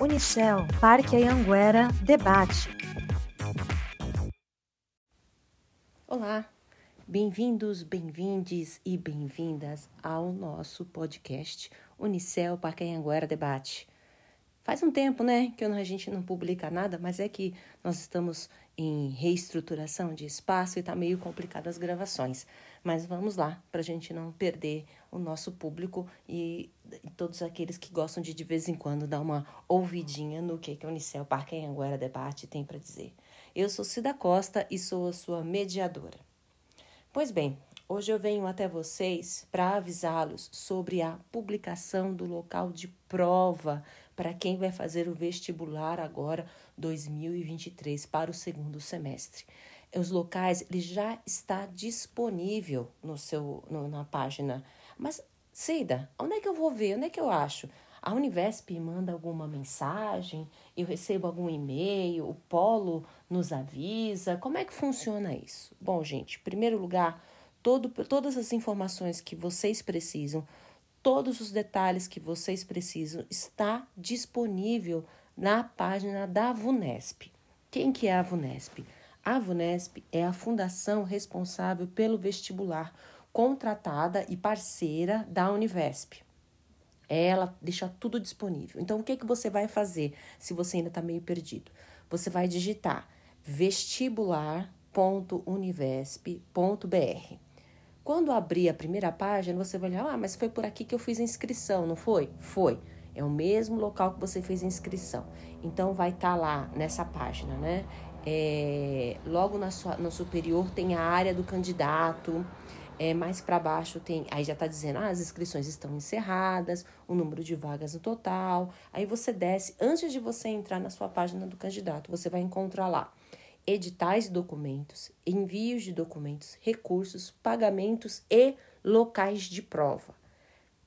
Unicel, Parque Anhanguera, debate. Olá, bem-vindos, bem-vindes e bem-vindas ao nosso podcast Unicel, Parque Anhanguera, debate. Faz um tempo, né, que a gente não publica nada, mas é que nós estamos em reestruturação de espaço e está meio complicado as gravações. Mas vamos lá, para a gente não perder o nosso público e, todos aqueles que gostam de de vez em quando dar uma ouvidinha no que, que Unicel Parque Anhanguera Debate tem para dizer. Eu sou Cida Costa e sou a sua mediadora. Pois bem, hoje eu venho até vocês para avisá-los sobre a publicação do local de prova para quem vai fazer o vestibular agora 2023 para o segundo semestre. Os locais ele já está disponível no seu no, na página. Mas Cida, onde é que eu vou ver? Onde é que eu acho? A Univesp manda alguma mensagem? Eu recebo algum e-mail? O Polo nos avisa? Como é que funciona isso? Bom, gente, em primeiro lugar, todo, todas as informações que vocês precisam todos os detalhes que vocês precisam está disponível na página da VUNESP. Quem que é a VUNESP? A VUNESP é a fundação responsável pelo vestibular, contratada e parceira da Univesp. Ela deixa tudo disponível. Então, o que, que você vai fazer se você ainda está meio perdido? Você vai digitar vestibular.univesp.br. Quando abrir a primeira página, você vai olhar, ah, mas foi por aqui que eu fiz a inscrição, não foi? Foi. É o mesmo local que você fez a inscrição. Então, vai estar tá lá nessa página, né? É, logo na sua, no superior tem a área do candidato. É, mais para baixo tem, aí já está dizendo, ah, as inscrições estão encerradas, o número de vagas no total. Aí você desce, antes de você entrar na sua página do candidato, você vai encontrar lá editais de documentos, envios de documentos, recursos, pagamentos e locais de prova.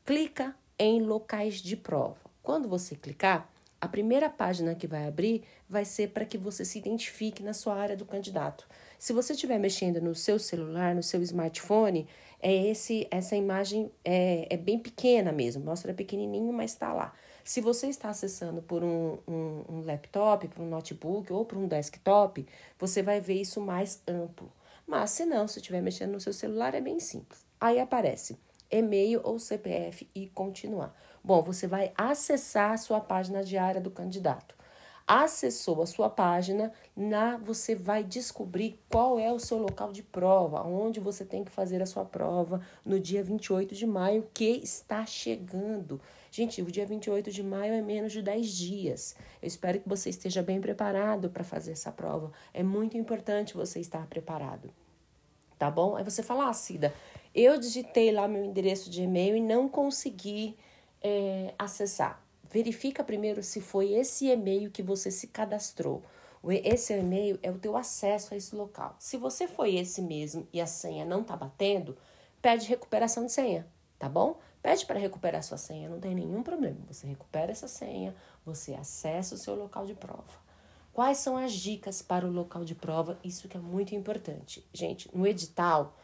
Clica em locais de prova. Quando você clicar, a primeira página que vai abrir vai ser para que você se identifique na sua área do candidato. Se você estiver mexendo no seu celular, no seu smartphone, é esse essa imagem é, é bem pequena mesmo, mostra pequenininho, mas está lá. Se você está acessando por um, um, um laptop, por um notebook ou por um desktop, você vai ver isso mais amplo. Mas se não, se estiver mexendo no seu celular, é bem simples. Aí aparece e-mail ou CPF e continuar. Bom, você vai acessar a sua página diária do candidato acessou a sua página, na você vai descobrir qual é o seu local de prova, onde você tem que fazer a sua prova no dia 28 de maio, que está chegando. Gente, o dia 28 de maio é menos de 10 dias. Eu espero que você esteja bem preparado para fazer essa prova. É muito importante você estar preparado. Tá bom? Aí você fala, ah, Cida, eu digitei lá meu endereço de e-mail e não consegui é, acessar verifica primeiro se foi esse e-mail que você se cadastrou. Esse e-mail é o teu acesso a esse local. Se você foi esse mesmo e a senha não tá batendo, pede recuperação de senha, tá bom? Pede para recuperar sua senha, não tem nenhum problema. Você recupera essa senha, você acessa o seu local de prova. Quais são as dicas para o local de prova? Isso que é muito importante. Gente, no edital,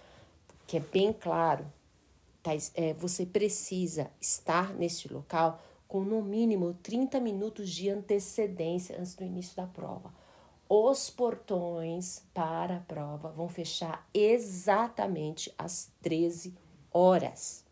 que é bem claro, você precisa estar nesse local com no mínimo 30 minutos de antecedência antes do início da prova. Os portões para a prova vão fechar exatamente às 13 horas,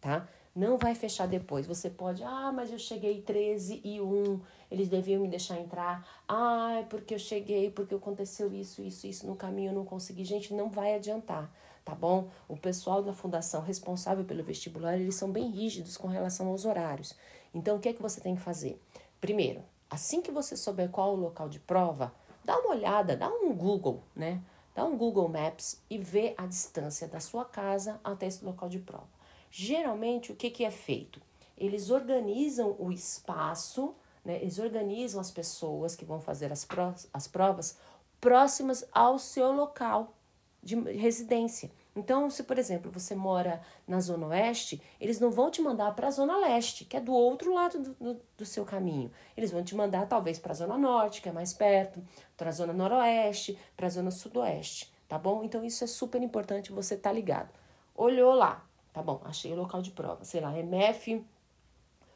tá? Não vai fechar depois. Você pode, ah, mas eu cheguei 13 e 1, eles deviam me deixar entrar. Ah, porque eu cheguei, porque aconteceu isso, isso, isso no caminho, eu não consegui. Gente, não vai adiantar, tá bom? O pessoal da fundação responsável pelo vestibular, eles são bem rígidos com relação aos horários. Então, o que é que você tem que fazer? Primeiro, assim que você souber qual é o local de prova, dá uma olhada, dá um Google, né? Dá um Google Maps e vê a distância da sua casa até esse local de prova. Geralmente, o que, que é feito? Eles organizam o espaço, né? eles organizam as pessoas que vão fazer as, as provas próximas ao seu local de residência. Então, se por exemplo você mora na Zona Oeste, eles não vão te mandar para a Zona Leste, que é do outro lado do, do, do seu caminho. Eles vão te mandar talvez para a Zona Norte, que é mais perto, para a Zona Noroeste, para a Zona Sudoeste, tá bom? Então, isso é super importante você estar tá ligado. Olhou lá, tá bom, achei o local de prova, sei lá, MF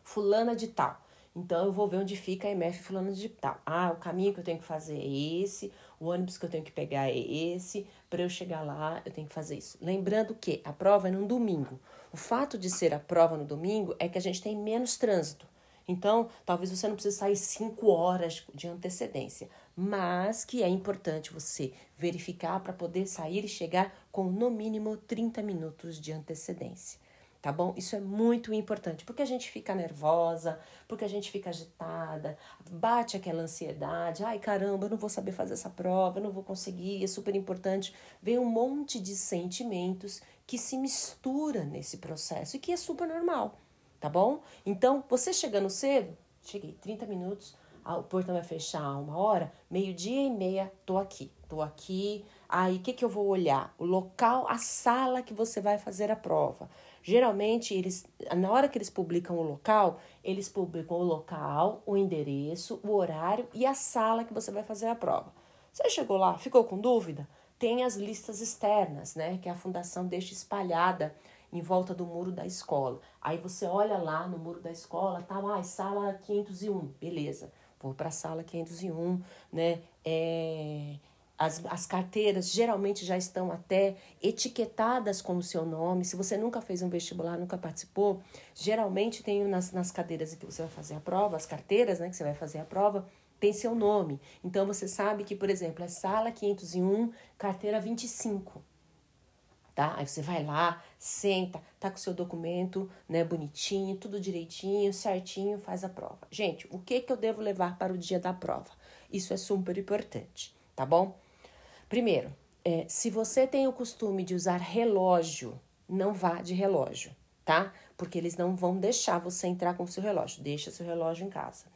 fulana de tal. Então eu vou ver onde fica a MF fulano de tal. Ah, o caminho que eu tenho que fazer é esse, o ônibus que eu tenho que pegar é esse, para eu chegar lá eu tenho que fazer isso. Lembrando que a prova é num domingo. O fato de ser a prova no domingo é que a gente tem menos trânsito. Então, talvez você não precise sair cinco horas de antecedência, mas que é importante você verificar para poder sair e chegar com no mínimo 30 minutos de antecedência tá bom? Isso é muito importante, porque a gente fica nervosa, porque a gente fica agitada, bate aquela ansiedade, ai caramba, eu não vou saber fazer essa prova, eu não vou conseguir, é super importante. Vem um monte de sentimentos que se mistura nesse processo e que é super normal, tá bom? Então, você chegando cedo, cheguei 30 minutos, o portão vai fechar uma hora, meio-dia e meia, tô aqui, tô aqui. Aí, o que, que eu vou olhar? O local, a sala que você vai fazer a prova. Geralmente, eles, na hora que eles publicam o local, eles publicam o local, o endereço, o horário e a sala que você vai fazer a prova. Você chegou lá, ficou com dúvida? Tem as listas externas, né? Que a fundação deixa espalhada em volta do muro da escola. Aí você olha lá no muro da escola, tá lá, sala 501, beleza. Vou para a sala 501, né? É as, as carteiras geralmente já estão até etiquetadas com o seu nome. Se você nunca fez um vestibular, nunca participou, geralmente tem nas, nas cadeiras em que você vai fazer a prova, as carteiras né, que você vai fazer a prova, tem seu nome. Então você sabe que, por exemplo, é sala 501, carteira 25. Tá? Aí você vai lá, senta, tá com seu documento, né, bonitinho, tudo direitinho, certinho, faz a prova. Gente, o que que eu devo levar para o dia da prova? Isso é super importante, tá bom? Primeiro, é, se você tem o costume de usar relógio, não vá de relógio, tá? Porque eles não vão deixar você entrar com o seu relógio. Deixa seu relógio em casa.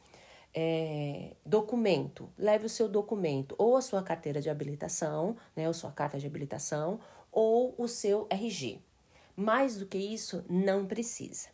É, documento, leve o seu documento, ou a sua carteira de habilitação, né, ou sua carta de habilitação, ou o seu RG. Mais do que isso, não precisa.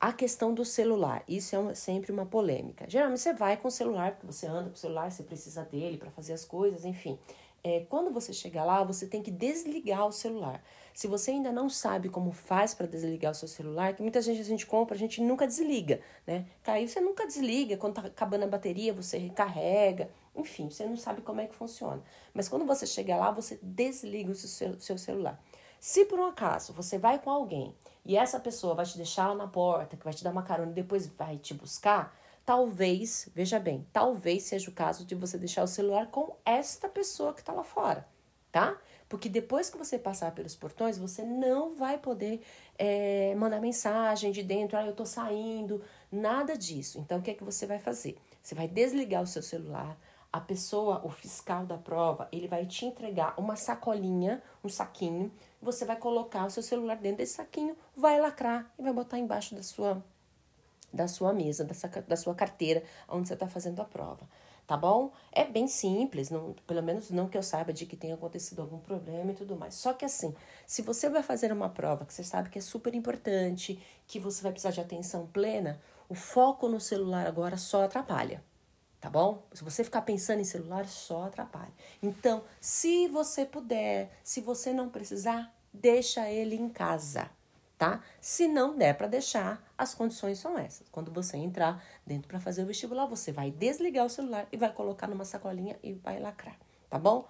A questão do celular, isso é sempre uma polêmica. Geralmente você vai com o celular, porque você anda com o celular, você precisa dele para fazer as coisas, enfim é, quando você chegar lá, você tem que desligar o celular. Se você ainda não sabe como faz para desligar o seu celular, que muita gente a gente compra, a gente nunca desliga, né? Caiu, você nunca desliga, quando tá acabando a bateria, você recarrega, enfim, você não sabe como é que funciona. Mas quando você chegar lá, você desliga o seu, seu celular. Se por um acaso você vai com alguém e essa pessoa vai te deixar lá na porta, que vai te dar uma carona e depois vai te buscar, Talvez, veja bem, talvez seja o caso de você deixar o celular com esta pessoa que está lá fora, tá? Porque depois que você passar pelos portões, você não vai poder é, mandar mensagem de dentro, ah, eu tô saindo, nada disso. Então, o que é que você vai fazer? Você vai desligar o seu celular, a pessoa, o fiscal da prova, ele vai te entregar uma sacolinha, um saquinho, você vai colocar o seu celular dentro desse saquinho, vai lacrar e vai botar embaixo da sua da sua mesa, dessa, da sua carteira, onde você está fazendo a prova. Tá bom? É bem simples, não, pelo menos não que eu saiba de que tenha acontecido algum problema e tudo mais. Só que assim, se você vai fazer uma prova que você sabe que é super importante, que você vai precisar de atenção plena, o foco no celular agora só atrapalha tá bom? Se você ficar pensando em celular, só atrapalha. Então, se você puder, se você não precisar, deixa ele em casa tá? Se não der para deixar, as condições são essas. Quando você entrar dentro para fazer o vestibular, você vai desligar o celular e vai colocar numa sacolinha e vai lacrar, tá bom?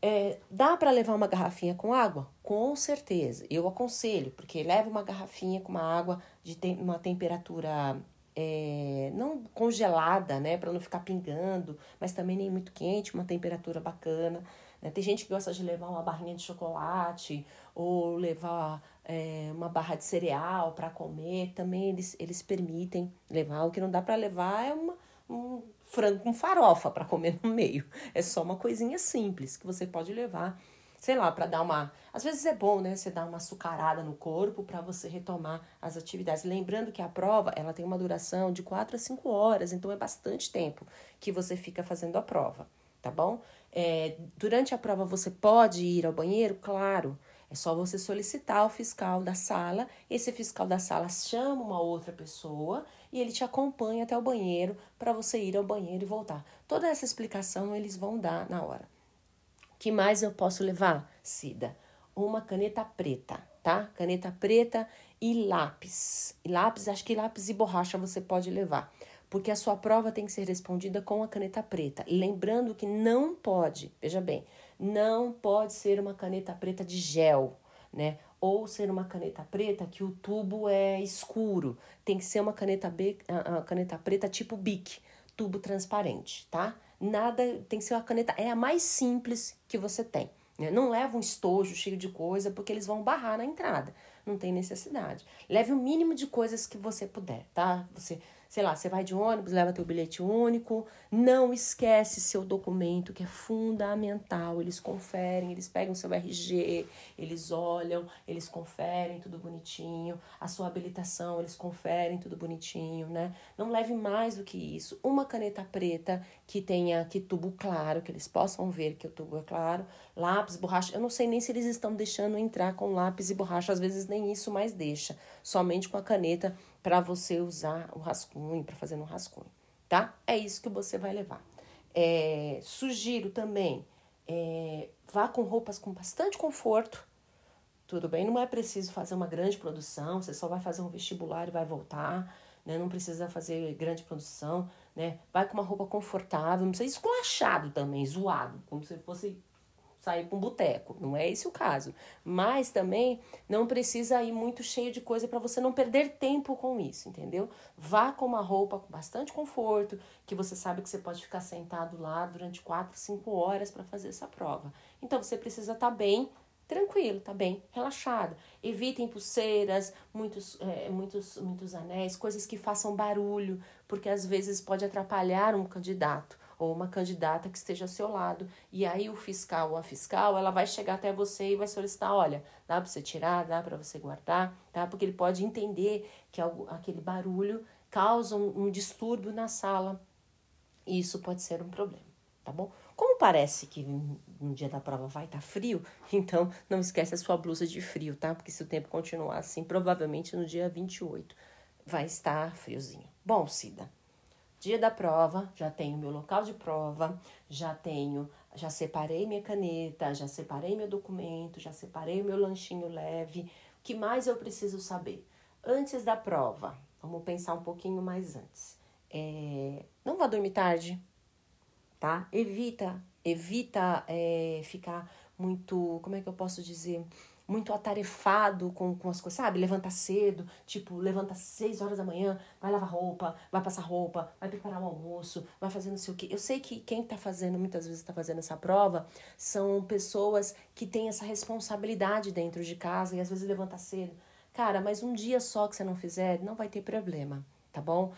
É, dá para levar uma garrafinha com água? Com certeza. Eu aconselho, porque leva uma garrafinha com uma água de tem, uma temperatura é, não congelada, né, para não ficar pingando, mas também nem muito quente, uma temperatura bacana. Né? Tem gente que gosta de levar uma barrinha de chocolate ou levar é, uma barra de cereal para comer, também eles, eles permitem levar. O que não dá para levar é uma, um frango com farofa para comer no meio. É só uma coisinha simples que você pode levar, sei lá, para dar uma. Às vezes é bom, né? Você dar uma açucarada no corpo para você retomar as atividades. Lembrando que a prova ela tem uma duração de 4 a 5 horas, então é bastante tempo que você fica fazendo a prova, tá bom? É, durante a prova você pode ir ao banheiro? Claro. É só você solicitar o fiscal da sala, esse fiscal da sala chama uma outra pessoa e ele te acompanha até o banheiro para você ir ao banheiro e voltar. Toda essa explicação eles vão dar na hora. Que mais eu posso levar, Cida? Uma caneta preta, tá? Caneta preta e lápis. E lápis, acho que lápis e borracha você pode levar. Porque a sua prova tem que ser respondida com a caneta preta. Lembrando que não pode, veja bem, não pode ser uma caneta preta de gel, né? Ou ser uma caneta preta que o tubo é escuro. Tem que ser uma caneta, B, a caneta preta tipo Bic, tubo transparente, tá? Nada, tem que ser uma caneta, é a mais simples que você tem. Né? Não leva um estojo cheio de coisa, porque eles vão barrar na entrada. Não tem necessidade. Leve o mínimo de coisas que você puder, tá? Você sei lá, você vai de ônibus, leva teu bilhete único, não esquece seu documento, que é fundamental. Eles conferem, eles pegam seu RG, eles olham, eles conferem tudo bonitinho. A sua habilitação, eles conferem tudo bonitinho, né? Não leve mais do que isso. Uma caneta preta que tenha que tubo claro, que eles possam ver que o tubo é claro. Lápis, borracha. Eu não sei nem se eles estão deixando entrar com lápis e borracha, às vezes nem isso mais deixa. Somente com a caneta para você usar o rascunho, para fazer no rascunho, tá? É isso que você vai levar. É, sugiro também, é, vá com roupas com bastante conforto, tudo bem? Não é preciso fazer uma grande produção, você só vai fazer um vestibular e vai voltar, né? Não precisa fazer grande produção, né? Vai com uma roupa confortável, não precisa esculachado também, zoado, como se fosse sair para um boteco. Não é esse o caso. Mas também não precisa ir muito cheio de coisa para você não perder tempo com isso, entendeu? Vá com uma roupa com bastante conforto, que você sabe que você pode ficar sentado lá durante 4, 5 horas para fazer essa prova. Então você precisa estar tá bem tranquilo, tá bem relaxado. Evitem pulseiras, muitos, é, muitos, muitos anéis, coisas que façam barulho, porque às vezes pode atrapalhar um candidato ou uma candidata que esteja ao seu lado. E aí o fiscal ou a fiscal, ela vai chegar até você e vai solicitar, olha, dá para você tirar, dá para você guardar, tá? Porque ele pode entender que aquele barulho causa um, um distúrbio na sala. E isso pode ser um problema, tá bom? Como parece que no dia da prova vai estar tá frio, então não esquece a sua blusa de frio, tá? Porque se o tempo continuar assim, provavelmente no dia 28 vai estar friozinho. Bom, Cida, dia da prova, já tenho meu local de prova, já tenho, já separei minha caneta, já separei meu documento, já separei meu lanchinho leve. O que mais eu preciso saber? Antes da prova, vamos pensar um pouquinho mais antes. É, não vá dormir tarde, tá? Evita, evita é, ficar muito, como é que eu posso dizer? Muito atarefado com, com as coisas, sabe? Levanta cedo, tipo, levanta às 6 horas da manhã, vai lavar roupa, vai passar roupa, vai preparar o almoço, vai fazer não sei o quê. Eu sei que quem tá fazendo, muitas vezes tá fazendo essa prova, são pessoas que têm essa responsabilidade dentro de casa e às vezes levanta cedo. Cara, mas um dia só que você não fizer, não vai ter problema, tá bom?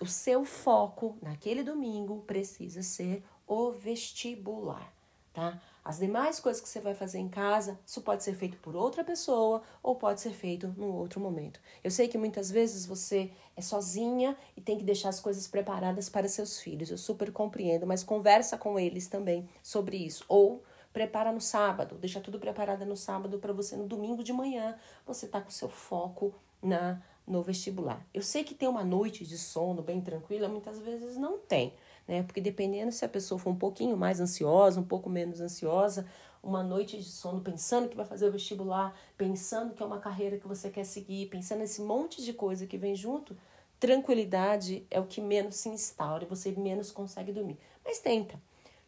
o seu foco naquele domingo precisa ser o vestibular, tá? As demais coisas que você vai fazer em casa, isso pode ser feito por outra pessoa ou pode ser feito num outro momento. Eu sei que muitas vezes você é sozinha e tem que deixar as coisas preparadas para seus filhos. Eu super compreendo, mas conversa com eles também sobre isso. Ou prepara no sábado, deixa tudo preparado no sábado para você no domingo de manhã, você tá com seu foco na no vestibular. Eu sei que tem uma noite de sono bem tranquila, muitas vezes não tem né? Porque dependendo se a pessoa for um pouquinho mais ansiosa, um pouco menos ansiosa, uma noite de sono pensando que vai fazer o vestibular, pensando que é uma carreira que você quer seguir, pensando nesse monte de coisa que vem junto, tranquilidade é o que menos se instaura e você menos consegue dormir. Mas tenta,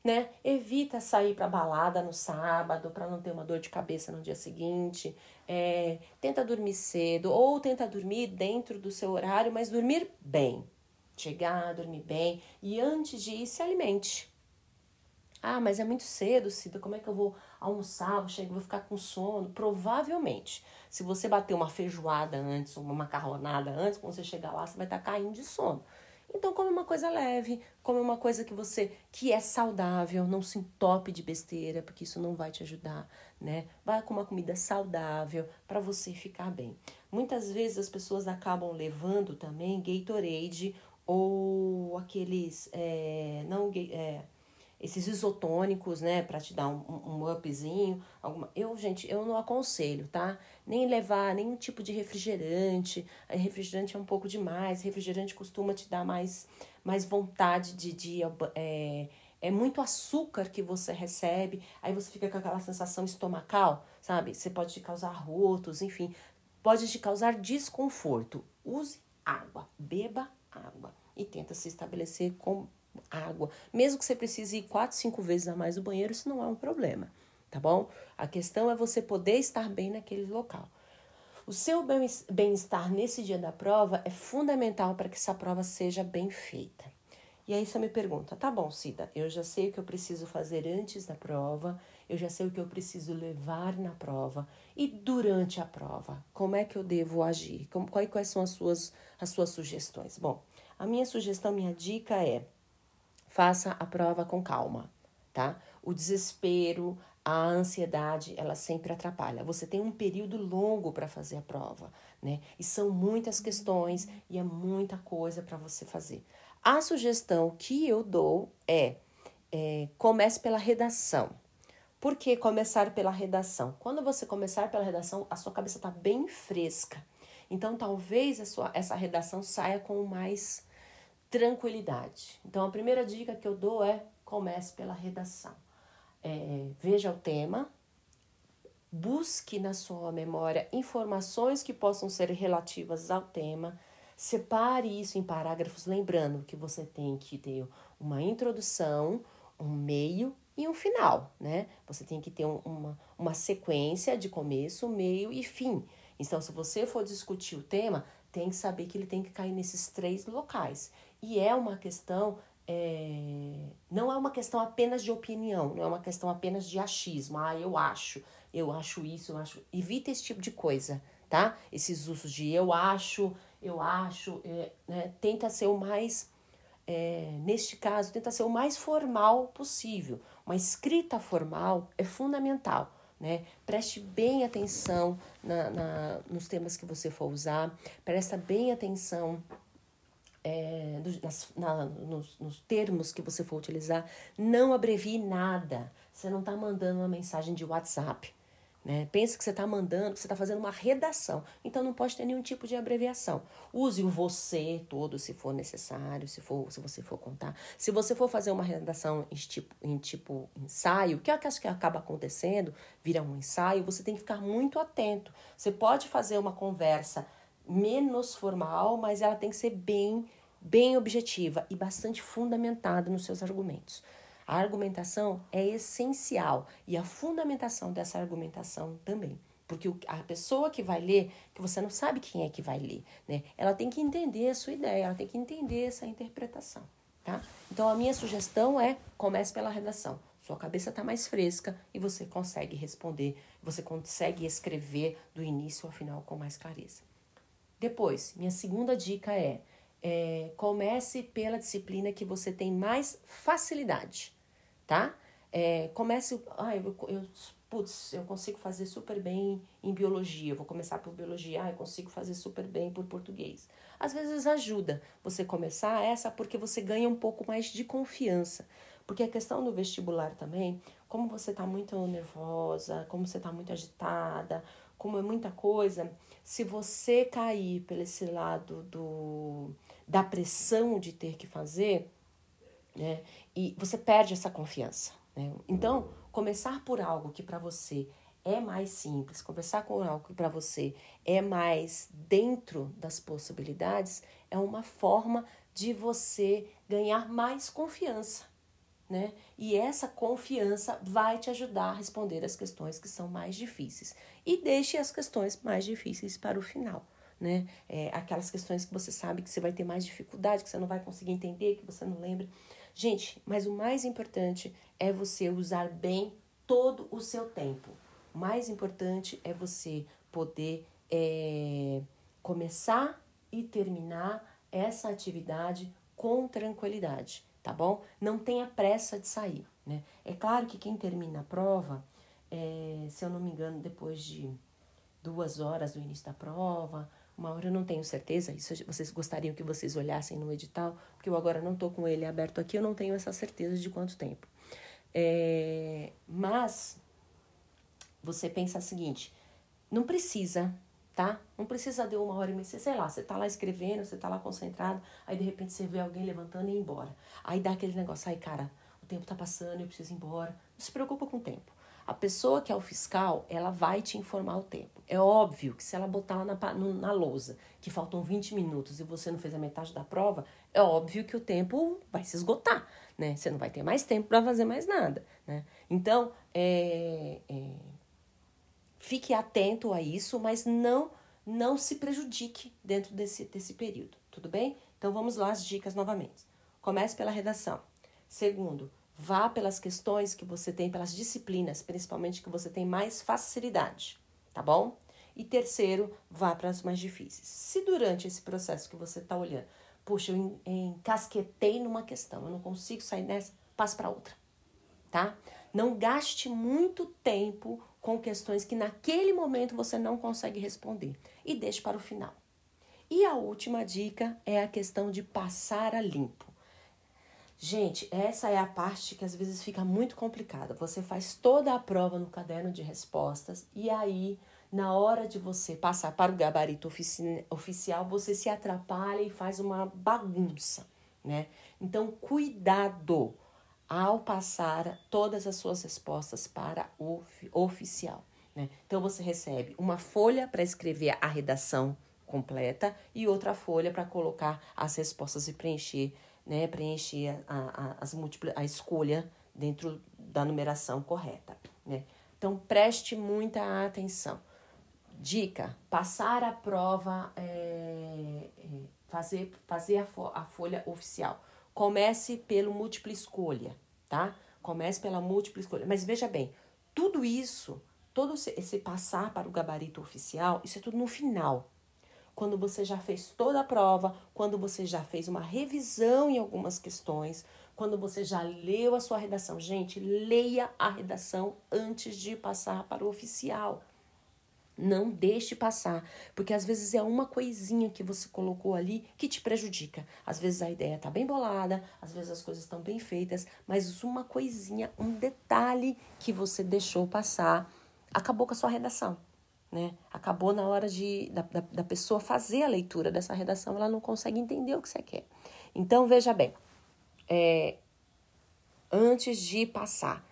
né? Evita sair para balada no sábado para não ter uma dor de cabeça no dia seguinte. É, tenta dormir cedo ou tenta dormir dentro do seu horário, mas dormir bem, chegar, dormir bem e antes de ir se alimente. Ah, mas é muito cedo, Cida, como é que eu vou almoçar, vou, vou ficar com sono? Provavelmente, se você bater uma feijoada antes, uma macarronada antes, quando você chegar lá, você vai estar tá caindo de sono. Então come uma coisa leve, come uma coisa que você que é saudável, não se entope de besteira, porque isso não vai te ajudar, né? Vai com uma comida saudável para você ficar bem. Muitas vezes as pessoas acabam levando também Gatorade ou aqueles é, não é, esses isotônicos, né, para te dar um, um upzinho, alguma. Eu, gente, eu não aconselho, tá? Nem levar nenhum tipo de refrigerante. Refrigerante é um pouco demais. Refrigerante costuma te dar mais, mais vontade de, de é, é muito açúcar que você recebe. Aí você fica com aquela sensação estomacal, sabe? Você pode te causar rotos, enfim, pode te causar desconforto. Use água, beba água. e tenta se estabelecer com água. Mesmo que você precise ir quatro, cinco vezes a mais no banheiro, isso não é um problema, tá bom? A questão é você poder estar bem naquele local. O seu bem-estar nesse dia da prova é fundamental para que essa prova seja bem feita. E aí você me pergunta, tá bom, Cida, eu já sei o que eu preciso fazer antes da prova, eu já sei o que eu preciso levar na prova e durante a prova, como é que eu devo agir? Como, quais, quais são as suas, as suas sugestões? Bom, a minha sugestão, minha dica é faça a prova com calma, tá? O desespero, a ansiedade, ela sempre atrapalha. Você tem um período longo para fazer a prova, né? E são muitas questões e é muita coisa para você fazer. A sugestão que eu dou é, é comece pela redação. Por que começar pela redação? Quando você começar pela redação, a sua cabeça está bem fresca. Então, talvez sua, essa redação saia com mais tranquilidade. Então, a primeira dica que eu dou é comece pela redação é, veja o tema, busque na sua memória informações que possam ser relativas ao tema, separe isso em parágrafos, lembrando que você tem que ter uma introdução, um meio e um final, né? Você tem que ter um, uma, uma sequência de começo, meio e fim. Então, se você for discutir o tema, tem que saber que ele tem que cair nesses três locais. E é uma questão é, não é uma questão apenas de opinião, não é uma questão apenas de achismo. Ah, eu acho, eu acho isso, eu acho. Evita esse tipo de coisa, tá? Esses usos de eu acho, eu acho, é, né? Tenta ser o mais, é, neste caso, tenta ser o mais formal possível. Uma escrita formal é fundamental. Né? Preste bem atenção na, na, nos temas que você for usar, presta bem atenção é, nas, na, nos, nos, termos que você for utilizar, não abrevie nada. Você não está mandando uma mensagem de WhatsApp. Né? Pensa que você está mandando, que você está fazendo uma redação. Então não pode ter nenhum tipo de abreviação. Use o você todo se for necessário, se, for, se você for contar. Se você for fazer uma redação em tipo, em tipo ensaio, que é o que acho que acaba acontecendo, vira um ensaio, você tem que ficar muito atento. Você pode fazer uma conversa menos formal, mas ela tem que ser bem, bem objetiva e bastante fundamentada nos seus argumentos. A argumentação é essencial e a fundamentação dessa argumentação também. Porque a pessoa que vai ler, que você não sabe quem é que vai ler, né? Ela tem que entender a sua ideia, ela tem que entender essa interpretação, tá? Então a minha sugestão é comece pela redação. Sua cabeça está mais fresca e você consegue responder, você consegue escrever do início ao final com mais clareza. Depois, minha segunda dica é, é comece pela disciplina que você tem mais facilidade, tá? É, comece, ah, eu, eu, putz, eu consigo fazer super bem em biologia, vou começar por biologia, ah, eu consigo fazer super bem por português. Às vezes ajuda você começar essa porque você ganha um pouco mais de confiança. Porque a questão do vestibular também, como você está muito nervosa, como você está muito agitada, como é muita coisa, se você cair pelo esse lado do, da pressão de ter que fazer, né, e você perde essa confiança. Né? Então, começar por algo que para você é mais simples, conversar com algo que para você é mais dentro das possibilidades, é uma forma de você ganhar mais confiança né? E essa confiança vai te ajudar a responder as questões que são mais difíceis. E deixe as questões mais difíceis para o final, né? É, aquelas questões que você sabe que você vai ter mais dificuldade, que você não vai conseguir entender, que você não lembra. Gente, mas o mais importante é você usar bem todo o seu tempo. O mais importante é você poder é, começar e terminar essa atividade com tranquilidade tá bom? Não tenha pressa de sair, né? É claro que quem termina a prova, é, se eu não me engano, depois de duas horas do início da prova, uma hora eu não tenho certeza, isso vocês gostariam que vocês olhassem no edital, porque eu agora não estou com ele aberto aqui, eu não tenho essa certeza de quanto tempo. É, mas você pensa o seguinte, não precisa tá? Não precisa de uma hora e meia, sei lá, você tá lá escrevendo, você tá lá concentrado, aí de repente você vê alguém levantando e ir embora. Aí dá aquele negócio, aí cara, o tempo tá passando, eu preciso ir embora. Não se preocupa com o tempo. A pessoa que é o fiscal, ela vai te informar o tempo. É óbvio que se ela botar lá na, na lousa que faltam 20 minutos e você não fez a metade da prova, é óbvio que o tempo vai se esgotar, né? Você não vai ter mais tempo para fazer mais nada, né? Então, é, é, fique atento a isso, mas não não se prejudique dentro desse, desse período, tudo bem? Então vamos lá as dicas novamente. Comece pela redação. Segundo, vá pelas questões que você tem, pelas disciplinas, principalmente que você tem mais facilidade, tá bom? E terceiro, vá para as mais difíceis. Se durante esse processo que você está olhando, puxa, eu encasquetei numa questão, eu não consigo sair dessa, passe para outra, tá? Não gaste muito tempo com questões que naquele momento você não consegue responder e deixe para o final. E a última dica é a questão de passar a limpo. Gente, essa é a parte que às vezes fica muito complicada. Você faz toda a prova no caderno de respostas e aí, na hora de você passar para o gabarito ofici oficial, você se atrapalha e faz uma bagunça, né? Então, cuidado ao passar todas as suas respostas para o oficial. Né? Então, você recebe uma folha para escrever a redação completa e outra folha para colocar as respostas e preencher, né? preencher a, a, as múltiplas, a escolha dentro da numeração correta. Né? Então, preste muita atenção. Dica: passar a prova, é, é, fazer, fazer a, fo a folha oficial. Comece pelo múltipla escolha, tá? Comece pela múltipla escolha. Mas veja bem, tudo isso, todo esse passar para o gabarito oficial, isso é tudo no final. Quando você já fez toda a prova, quando você já fez uma revisão em algumas questões, quando você já leu a sua redação. Gente, leia a redação antes de passar para o oficial. Não deixe passar, porque às vezes é uma coisinha que você colocou ali que te prejudica. Às vezes a ideia está bem bolada, às vezes as coisas estão bem feitas, mas uma coisinha, um detalhe que você deixou passar, acabou com a sua redação. Né? Acabou na hora de, da, da, da pessoa fazer a leitura dessa redação, ela não consegue entender o que você quer. Então, veja bem, é, antes de passar,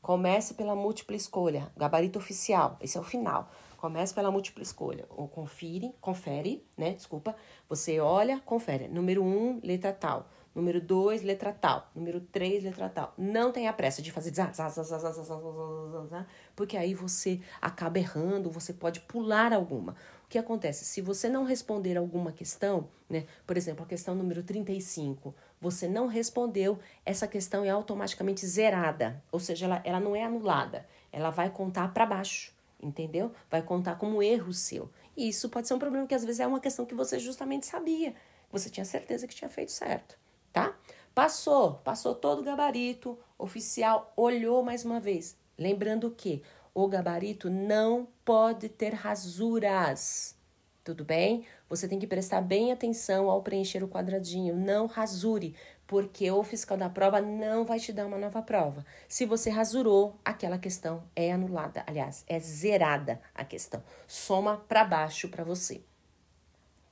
comece pela múltipla escolha, gabarito oficial, esse é o final. Comece pela múltipla escolha. Ou confere, confere, né? Desculpa. Você olha, confere. Número 1, um, letra tal. Número 2, letra tal. Número 3, letra tal. Não tenha pressa de fazer porque aí você acaba errando, você pode pular alguma. O que acontece? Se você não responder alguma questão, né? Por exemplo, a questão número 35, você não respondeu, essa questão é automaticamente zerada, ou seja, ela, ela não é anulada, ela vai contar para baixo entendeu? Vai contar como erro seu. E isso pode ser um problema, que às vezes é uma questão que você justamente sabia. Você tinha certeza que tinha feito certo, tá? Passou, passou todo o gabarito, oficial olhou mais uma vez. Lembrando que o gabarito não pode ter rasuras. Tudo bem? Você tem que prestar bem atenção ao preencher o quadradinho. Não rasure, porque o fiscal da prova não vai te dar uma nova prova. Se você rasurou, aquela questão é anulada. Aliás, é zerada a questão. Soma para baixo para você.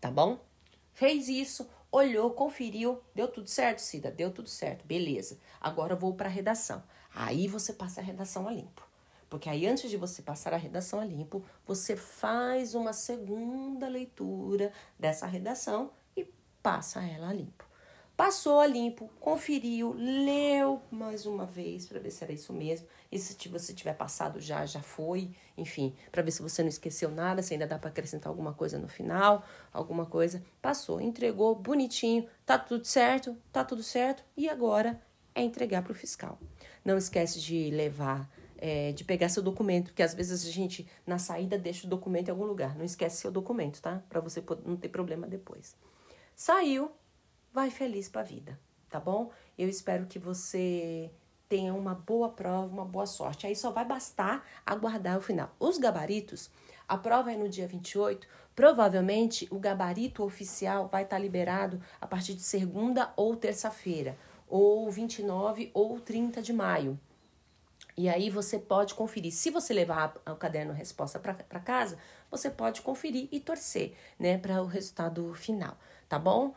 Tá bom? Fez isso, olhou, conferiu, deu tudo certo, Cida? Deu tudo certo, beleza. Agora eu vou para a redação. Aí você passa a redação a limpo. Porque aí, antes de você passar a redação a limpo, você faz uma segunda leitura dessa redação e passa ela a limpo. Passou a limpo, conferiu, leu mais uma vez para ver se era isso mesmo. E se você tiver passado já, já foi. Enfim, para ver se você não esqueceu nada, se ainda dá para acrescentar alguma coisa no final, alguma coisa. Passou, entregou, bonitinho, tá tudo certo, tá tudo certo. E agora é entregar para o fiscal. Não esquece de levar, é, de pegar seu documento, porque às vezes a gente na saída deixa o documento em algum lugar. Não esquece seu documento, tá? Para você não ter problema depois. Saiu, vai feliz para a vida, tá bom? Eu espero que você tenha uma boa prova, uma boa sorte. Aí só vai bastar aguardar o final. Os gabaritos, a prova é no dia 28, provavelmente o gabarito oficial vai estar tá liberado a partir de segunda ou terça-feira, ou 29 ou 30 de maio. E aí você pode conferir. Se você levar o caderno resposta para casa, você pode conferir e torcer, né, para o resultado final, tá bom?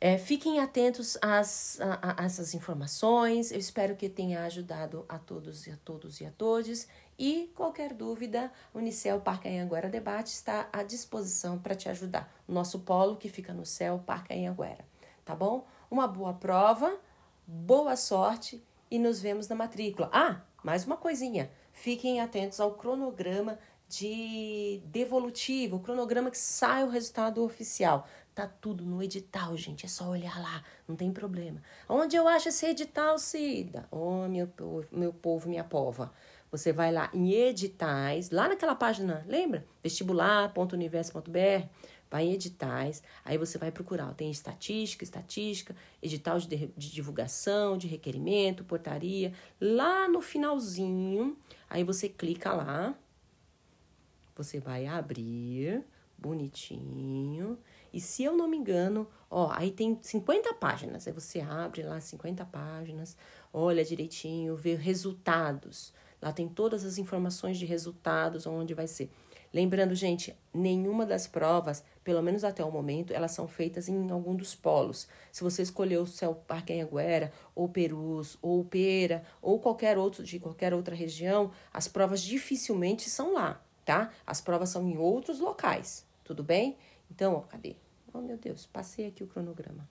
É, fiquem atentos às, a, a, essas informações. Eu espero que tenha ajudado a todos e a todos e a todos. E qualquer dúvida, o Unicel Parque Anhanguera Debate está à disposição para te ajudar. Nosso polo que fica no céu Parque Anhanguera. Tá bom? Uma boa prova, boa sorte e nos vemos na matrícula. Ah, mais uma coisinha. Fiquem atentos ao cronograma de devolutivo, o cronograma que sai o resultado oficial. Tá tudo no edital, gente. É só olhar lá, não tem problema. Onde eu acho esse edital, Cida? Oh, meu, meu povo, minha pova. Você vai lá em editais, lá naquela página, lembra? vestibular.universo.br, vai em editais, aí você vai procurar. Tem estatística, estatística, edital de, de divulgação, de requerimento, portaria. Lá no finalzinho, aí você clica lá, você vai abrir bonitinho. E se eu não me engano, ó, aí tem 50 páginas. Aí você abre lá 50 páginas, olha direitinho, vê resultados. Lá tem todas as informações de resultados, onde vai ser. Lembrando, gente, nenhuma das provas, pelo menos até o momento, elas são feitas em algum dos polos. Se você escolheu o Céu Parque Anhanguera, ou Perus, ou Pera, ou qualquer outro de qualquer outra região, as provas dificilmente são lá, tá? As provas são em outros locais, tudo bem? Então, ó, cadê? Oh, meu Deus, passei aqui o cronograma.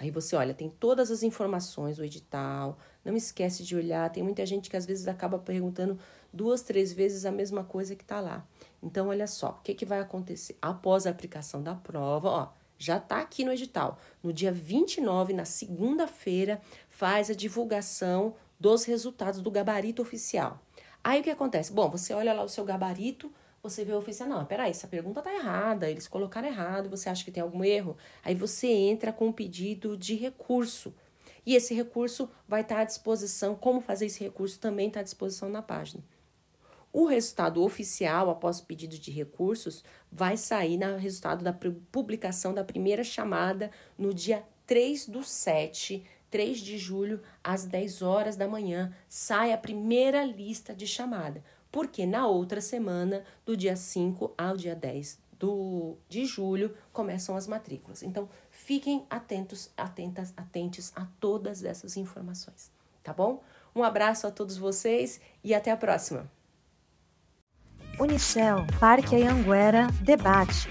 Aí você olha, tem todas as informações do edital. Não esquece de olhar. Tem muita gente que às vezes acaba perguntando duas, três vezes a mesma coisa que está lá. Então, olha só, o que, que vai acontecer? Após a aplicação da prova, ó, já está aqui no edital. No dia 29, na segunda-feira, faz a divulgação dos resultados do gabarito oficial. Aí o que acontece? Bom, você olha lá o seu gabarito, você vê o oficial, não, peraí, essa pergunta tá errada, eles colocaram errado, você acha que tem algum erro? Aí você entra com um pedido de recurso. E esse recurso vai estar tá à disposição, como fazer esse recurso também está à disposição na página. O resultado oficial, após o pedido de recursos, vai sair no resultado da publicação da primeira chamada no dia 3 do 7, 3 de julho, às 10 horas da manhã, sai a primeira lista de chamada porque na outra semana, do dia 5 ao dia 10 do, de julho, começam as matrículas. Então, fiquem atentos, atentas, atentes a todas essas informações, tá bom? Um abraço a todos vocês e até a próxima. Unicel, Parque Anhanguera, debate.